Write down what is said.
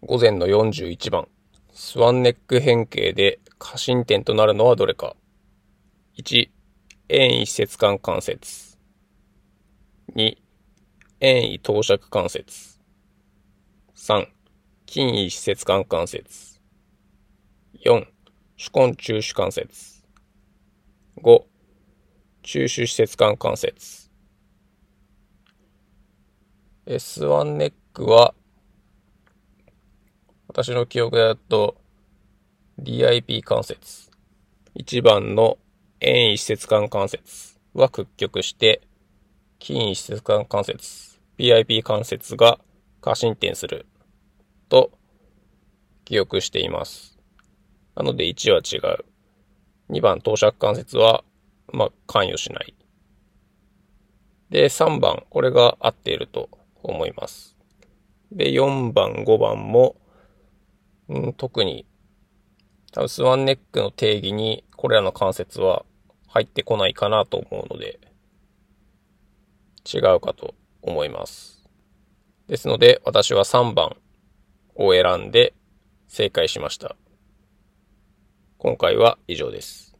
午前の41番。スワンネック変形で過伸点となるのはどれか。1、遠位施設間関節。2、遠位投尺関節。3、近位施設間関節。4、手根中手関節。5、中手施設間関節。S1 ネックは、私の記憶だと、DIP 関節。1番の遠位施設間関節は屈曲して、近位施設間関節、PIP 関節が過伸点すると記憶しています。なので1は違う。2番投射関節は、まあ、関与しない。で、3番、これが合っていると思います。で、4番、5番も、うん、特に、多分スワンネックの定義にこれらの関節は入ってこないかなと思うので、違うかと思います。ですので、私は3番を選んで正解しました。今回は以上です。